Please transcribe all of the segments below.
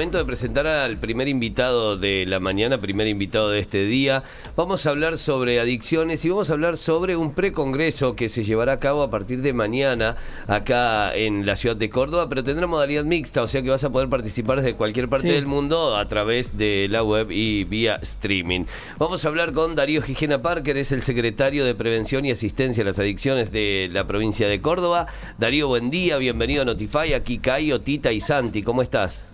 Momento de presentar al primer invitado de la mañana, primer invitado de este día. Vamos a hablar sobre adicciones y vamos a hablar sobre un precongreso que se llevará a cabo a partir de mañana acá en la ciudad de Córdoba, pero tendrá modalidad mixta, o sea que vas a poder participar desde cualquier parte Sí. del mundo a través de la web y vía streaming. Vamos a hablar con Darío Gijena Parker, es el secretario de Prevención y Asistencia a las Adicciones de la provincia de Córdoba. Darío, buen día, bienvenido a Notify, aquí Caio, Tita y Santi, ¿cómo estás?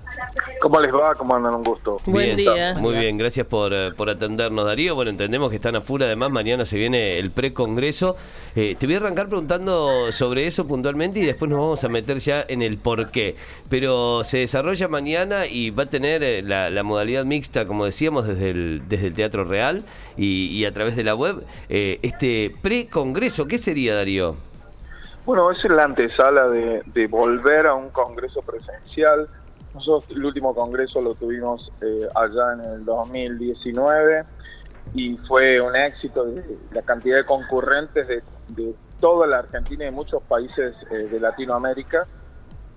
¿Cómo les va? ¿Cómo andan? Un gusto. Buen Bien, día. Muy bien, gracias por, eh, por atendernos, Darío. Bueno, entendemos que están a full, además mañana se viene el precongreso. Eh, te voy a arrancar preguntando sobre eso puntualmente y después nos vamos a meter ya en el por qué. Pero se desarrolla mañana y va a tener eh, la, la modalidad mixta, como decíamos, desde el, desde el Teatro Real y, y a través de la web. Eh, este precongreso, ¿qué sería, Darío? Bueno, es la antesala de, de volver a un congreso presencial. Nosotros el último congreso lo tuvimos eh, allá en el 2019 y fue un éxito de la cantidad de concurrentes de, de toda la Argentina y de muchos países eh, de Latinoamérica.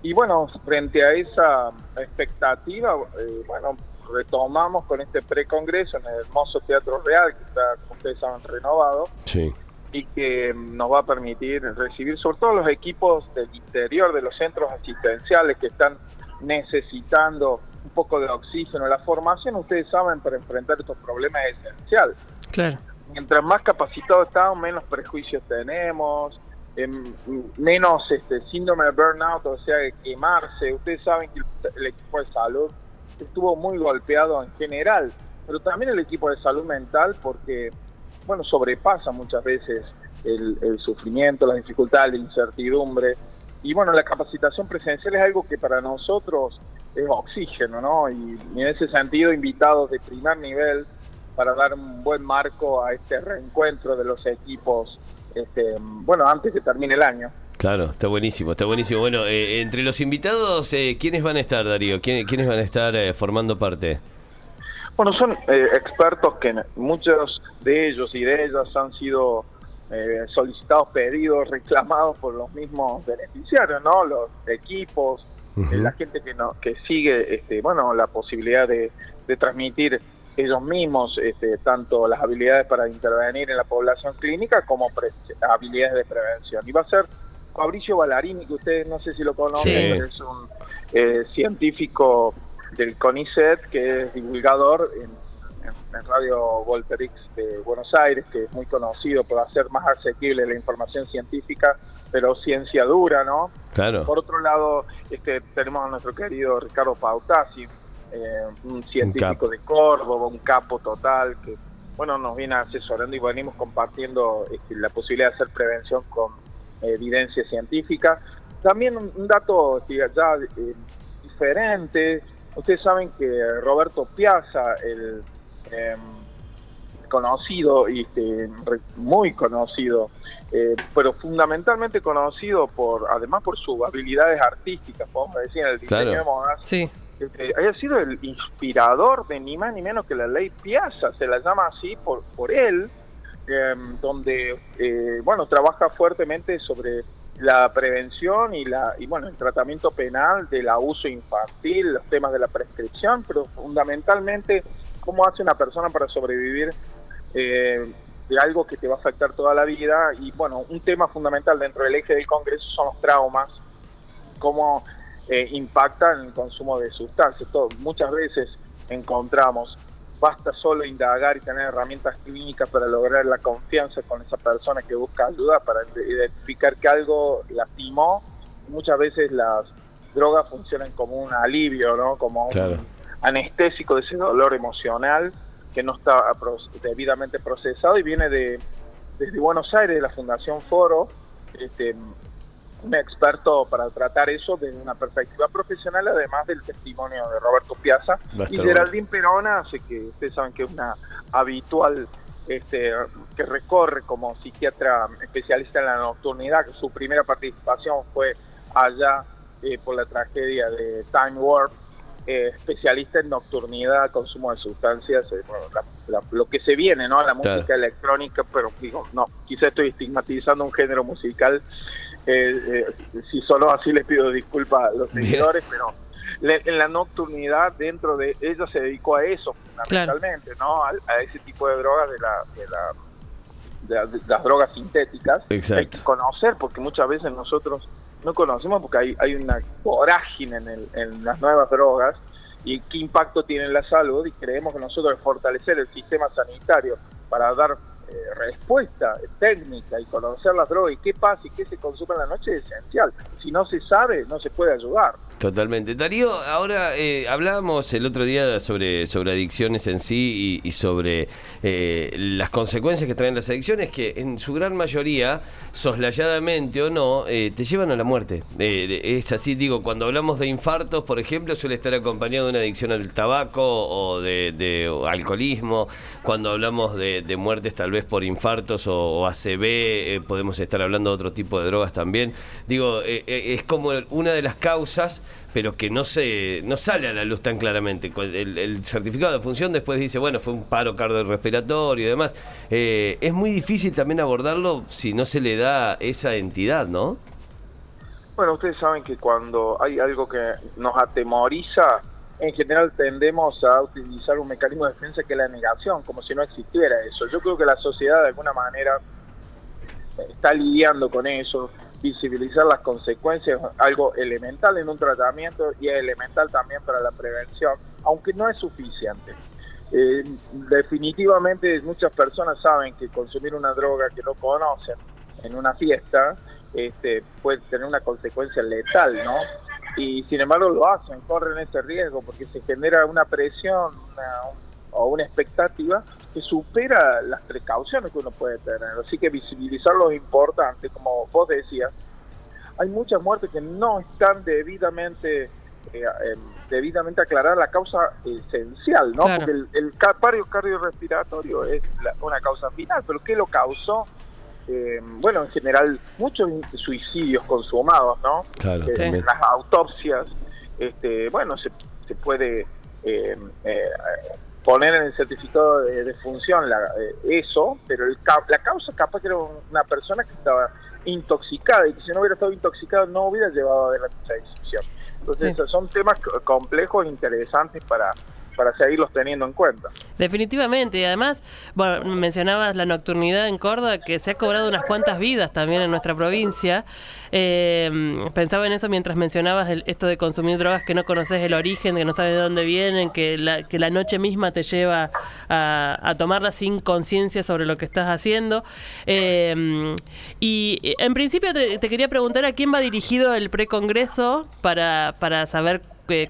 Y bueno, frente a esa expectativa, eh, bueno, retomamos con este precongreso en el hermoso Teatro Real, que está, como ustedes saben, renovado. Sí. y que mm, nos va a permitir recibir sobre todo los equipos del interior de los centros asistenciales que están necesitando un poco de oxígeno. La formación, ustedes saben, para enfrentar estos problemas es esencial. Claro. Mientras más capacitados estamos, menos prejuicios tenemos, em, menos este síndrome de burnout, o sea, de quemarse. Ustedes saben que el, el equipo de salud estuvo muy golpeado en general, pero también el equipo de salud mental porque bueno, sobrepasa muchas veces el, el sufrimiento, las dificultades, la incertidumbre. Y bueno, la capacitación presencial es algo que para nosotros es oxígeno, ¿no? Y, y en ese sentido, invitados de primer nivel para dar un buen marco a este reencuentro de los equipos, este, bueno, antes que termine el año. Claro, está buenísimo, está buenísimo. Bueno, eh, entre los invitados, eh, ¿quiénes van a estar, Darío? ¿Quién- ¿Quiénes van a estar eh, formando parte? Bueno, son eh, expertos que muchos de ellos y de ellas han sido eh, solicitados, pedidos, reclamados por los mismos beneficiarios, ¿no? Los equipos, eh, la gente que no, que sigue, este, bueno, la posibilidad de, de transmitir ellos mismos, este, tanto las habilidades para intervenir en la población clínica como pre- habilidades de prevención. Y va a ser Fabricio Ballarini, que ustedes no sé si lo conocen, Sí. pero es un eh, científico del CONICET, que es divulgador en, en- Radio Volterix de Buenos Aires, que es muy conocido por hacer más asequible la información científica, pero ciencia dura, ¿no? Claro. Por otro lado, este, tenemos a nuestro querido Ricardo Pautasi, eh, un científico de Córdoba, un capo total, que bueno nos viene asesorando y venimos compartiendo este, la posibilidad de hacer prevención con eh, evidencia científica. También un, un dato este, ya eh, diferente, ustedes saben que Roberto Piazza, el em, conocido y este, muy conocido, eh, pero fundamentalmente conocido por, además por sus habilidades artísticas, podemos decir, en el diseño Claro. de modas, Sí. este, haya sido el inspirador de ni más ni menos que la ley Piazza, se la llama así por, por él, eh, donde, eh, bueno, trabaja fuertemente sobre la prevención y la y bueno el tratamiento penal del abuso infantil, los temas de la prescripción, pero fundamentalmente cómo hace una persona para sobrevivir eh, de algo que te va a afectar toda la vida y bueno un tema fundamental dentro del eje del Congreso son los traumas, cómo eh, impactan el consumo de sustancias. Muchas veces encontramos basta solo indagar y tener herramientas clínicas para lograr la confianza con esa persona que busca ayuda para identificar que algo lastimó. Muchas veces las drogas funcionan como un alivio, ¿no? Como un. Anestésico de ese dolor emocional que no está debidamente procesado y viene de desde Buenos Aires, de la Fundación Foro, este, un experto para tratar eso desde una perspectiva profesional, además del testimonio de Roberto Piazza y Geraldine Perona, así que ustedes saben que es una habitual este, que recorre como psiquiatra especialista en la nocturnidad, que su primera participación fue allá eh, por la tragedia de Time Warp, eh, especialista en nocturnidad, consumo de sustancias, eh, lo que se viene, ¿no? La música electrónica, pero digo, no, quizá estoy estigmatizando un género musical, eh, si solo así les pido disculpas a los seguidores, pero en la nocturnidad dentro de ella se dedicó a eso fundamentalmente, ¿no? A, ese tipo de drogas de la, de la de, las drogas sintéticas. Hay que conocer porque muchas veces nosotros no conocemos porque hay, hay una vorágine en, en las nuevas drogas y qué impacto tiene en la salud y creemos que nosotros fortalecer el sistema sanitario para dar eh, respuesta técnica y conocer las drogas y qué pasa y qué se consume en la noche es esencial. Si no se sabe, no se puede ayudar. Totalmente. Darío, ahora eh, hablábamos el otro día sobre, sobre adicciones en sí y, sobre eh, las consecuencias que traen las adicciones, que en su gran mayoría, soslayadamente o no, eh, te llevan a la muerte. es así, digo, cuando hablamos de infartos, por ejemplo, suele estar acompañado de una adicción al tabaco o de, alcoholismo. Cuando hablamos de, muertes tal vez por infartos o, ACV, podemos estar hablando de otro tipo de drogas también. Digo, es como una de las causas pero que no se no sale a la luz tan claramente. El, certificado de función después dice, bueno, fue un paro cardiorrespiratorio y demás. Eh, es muy difícil también abordarlo si no se le da esa entidad, ¿no? Bueno, ustedes saben que cuando hay algo que nos atemoriza, en general tendemos a utilizar un mecanismo de defensa que es la negación, como si no existiera eso. Yo creo que la sociedad de alguna manera está lidiando con eso visibilizar las consecuencias, algo elemental en un tratamiento y elemental también para la prevención, aunque no es suficiente. Eh, definitivamente muchas personas saben que consumir una droga que no conocen en una fiesta este, puede tener una consecuencia letal, ¿no? Y sin embargo lo hacen, corren ese riesgo porque se genera una presión o una expectativa que supera las precauciones que uno puede tener. Así que visibilizarlo es importante, como vos decías. Hay muchas muertes que no están debidamente eh, em, debidamente aclarar la causa esencial, ¿no? Porque el, el pario cardiorrespiratorio es una causa final, pero ¿qué lo causó? Em, bueno, en general, muchos suicidios consumados, ¿no? Claro, eh, Las autopsias, este, bueno, se, se puede em, eh, poner en el certificado de, función la, eh, eso, pero el, la causa capaz que era una persona que estaba intoxicada y que si no hubiera estado intoxicada no hubiera llevado adelante esa decisión. Entonces, son temas complejos, interesantes para, para seguirlos teniendo en cuenta. Definitivamente, y además, bueno, mencionabas la nocturnidad en Córdoba, que se ha cobrado unas cuantas vidas también en nuestra provincia. Eh, pensaba en eso mientras mencionabas esto de consumir drogas que no conoces el origen, que no sabes de dónde vienen, que la, que la noche misma te lleva a, a tomarla sin conciencia sobre lo que estás haciendo. Eh, y en principio te, te, quería preguntar a quién va dirigido el precongreso para, para saber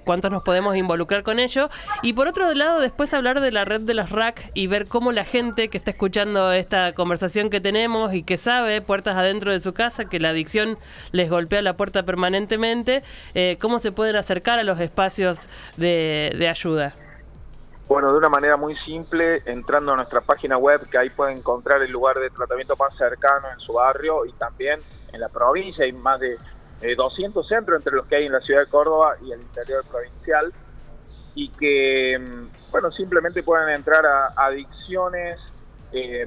cuántos nos podemos involucrar con ello. Y por otro lado, después hablar de la red de los RAC y ver cómo la gente que está escuchando esta conversación que tenemos y que sabe, puertas adentro de su casa, que la adicción les golpea la puerta permanentemente, eh, cómo se pueden acercar a los espacios de, de ayuda. Bueno, de una manera muy simple, entrando a nuestra página web, que ahí pueden encontrar el lugar de tratamiento más cercano en su barrio y también en la provincia. Hay más de 200 eh, centros entre los que hay en la ciudad de Córdoba y el interior provincial y que, mm, bueno, simplemente pueden entrar a adicciones eh,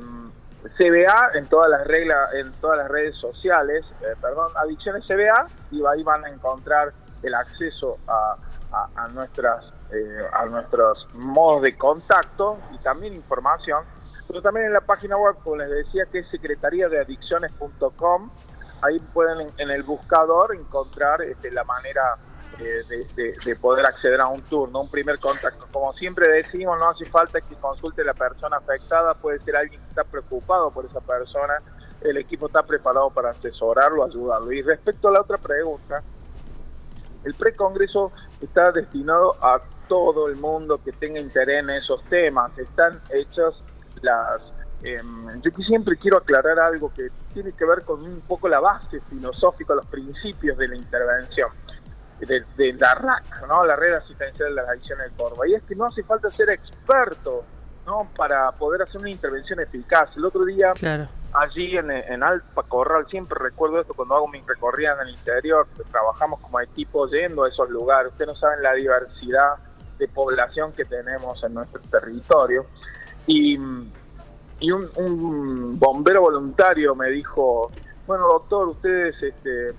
CBA en todas las reglas, en todas las redes sociales, eh, perdón, adicciones CBA y ahí van a encontrar el acceso a, a, nuestras eh, a nuestros modos de contacto y también información, pero también en la página web, como les decía, que es secretaría de adicciones.com ahí pueden en el buscador encontrar este, la manera eh, de, poder acceder a un turno, un primer contacto. Como siempre decimos, no hace falta que consulte la persona afectada, puede ser alguien que está preocupado por esa persona, el equipo está preparado para asesorarlo, ayudarlo. Y respecto a la otra pregunta, el precongreso está destinado a todo el mundo que tenga interés en esos temas. Están hechas las Em, yo siempre quiero aclarar algo que tiene que ver con un poco la base filosófica, los principios de la intervención de, la RAC, ¿no? la Red Asistencial de las Adicciones de Córdoba. Y es que no hace falta ser experto ¿no? para poder hacer una intervención eficaz. El otro día allí en, en Alpa Corral, siempre recuerdo esto cuando hago mi recorrida en el interior, trabajamos como equipo yendo a esos lugares, ustedes no saben la diversidad de población que tenemos en nuestro territorio. Y, y un, un bombero voluntario me dijo, bueno doctor, ustedes este,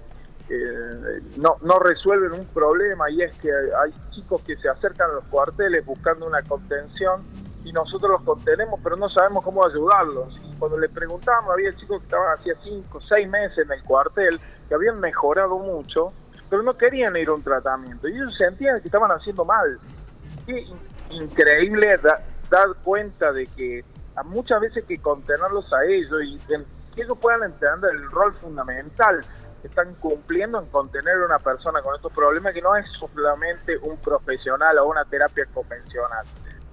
eh, no, no resuelven un problema y es que hay chicos que se acercan a los cuarteles buscando una contención y nosotros los contenemos, pero no sabemos cómo ayudarlos. Y cuando le preguntamos, había chicos que estaban hacía 5, 6 meses en el cuartel, que habían mejorado mucho, pero no querían ir a un tratamiento. Y ellos sentían que estaban haciendo mal. Qué increíble dar cuenta de que muchas veces que contenerlos a ellos y que ellos puedan entender el rol fundamental que están cumpliendo en contener a una persona con estos problemas que no es solamente un profesional o una terapia convencional.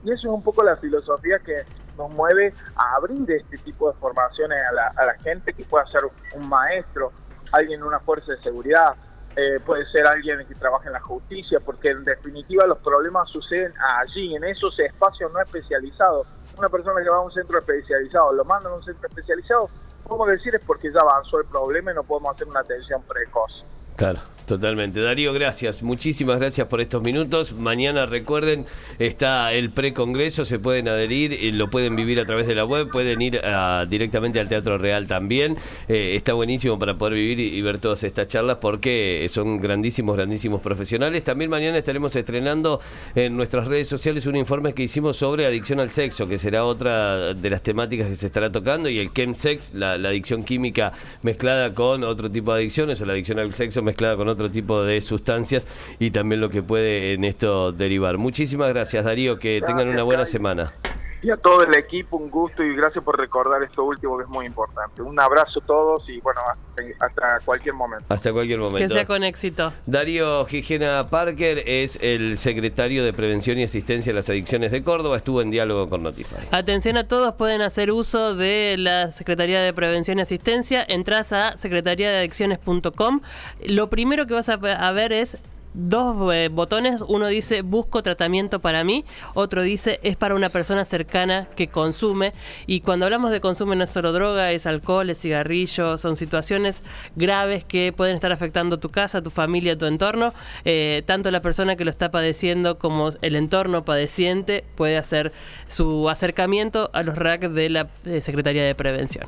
Y eso es un poco la filosofía que nos mueve a abrir este tipo de formaciones a la, a gente que pueda ser un maestro, alguien en una fuerza de seguridad, eh, puede ser alguien que trabaje en la justicia, porque en definitiva los problemas suceden allí, en esos espacios no especializados. Una persona que va a un centro especializado, lo mandan a un centro especializado, podemos decir es porque ya avanzó el problema y no podemos hacer una atención precoz. Claro, totalmente. Darío, gracias. Muchísimas gracias por estos minutos. Mañana, recuerden, está el precongreso, se pueden adherir, y lo pueden vivir a través de la web, pueden ir directamente al Teatro Real también. Eh, está buenísimo para poder vivir y, ver todas estas charlas porque son grandísimos, grandísimos profesionales. También mañana estaremos estrenando en nuestras redes sociales un informe que hicimos sobre adicción al sexo, que será otra de las temáticas que se estará tocando, y el chemsex, la, la adicción química mezclada con otro tipo de adicciones, o la adicción al sexo mezclada con otro tipo de sustancias y también lo que puede en esto derivar. Muchísimas gracias Darío, que tengan una buena semana. Y a todo el equipo un gusto y gracias por recordar esto último que es muy importante. Un abrazo a todos y bueno, hasta, cualquier momento. Hasta cualquier momento. Que sea con éxito. Darío Gigena Parker es el secretario de Prevención y Asistencia a las Adicciones de Córdoba. Estuvo en diálogo con Notify. Atención a todos, pueden hacer uso de la Secretaría de Prevención y Asistencia. Entras a secretariadeadicciones.com. Lo primero que vas a ver es dos eh, botones. Uno dice busco tratamiento para mí, otro dice es para una persona cercana que consume. Y cuando hablamos de consumo no es solo droga, es alcohol, es cigarrillo, son situaciones graves que pueden estar afectando tu casa, tu familia, tu entorno. Eh, tanto la persona que lo está padeciendo como el entorno padeciente puede hacer su acercamiento a los RAC de la eh, Secretaría de Prevención.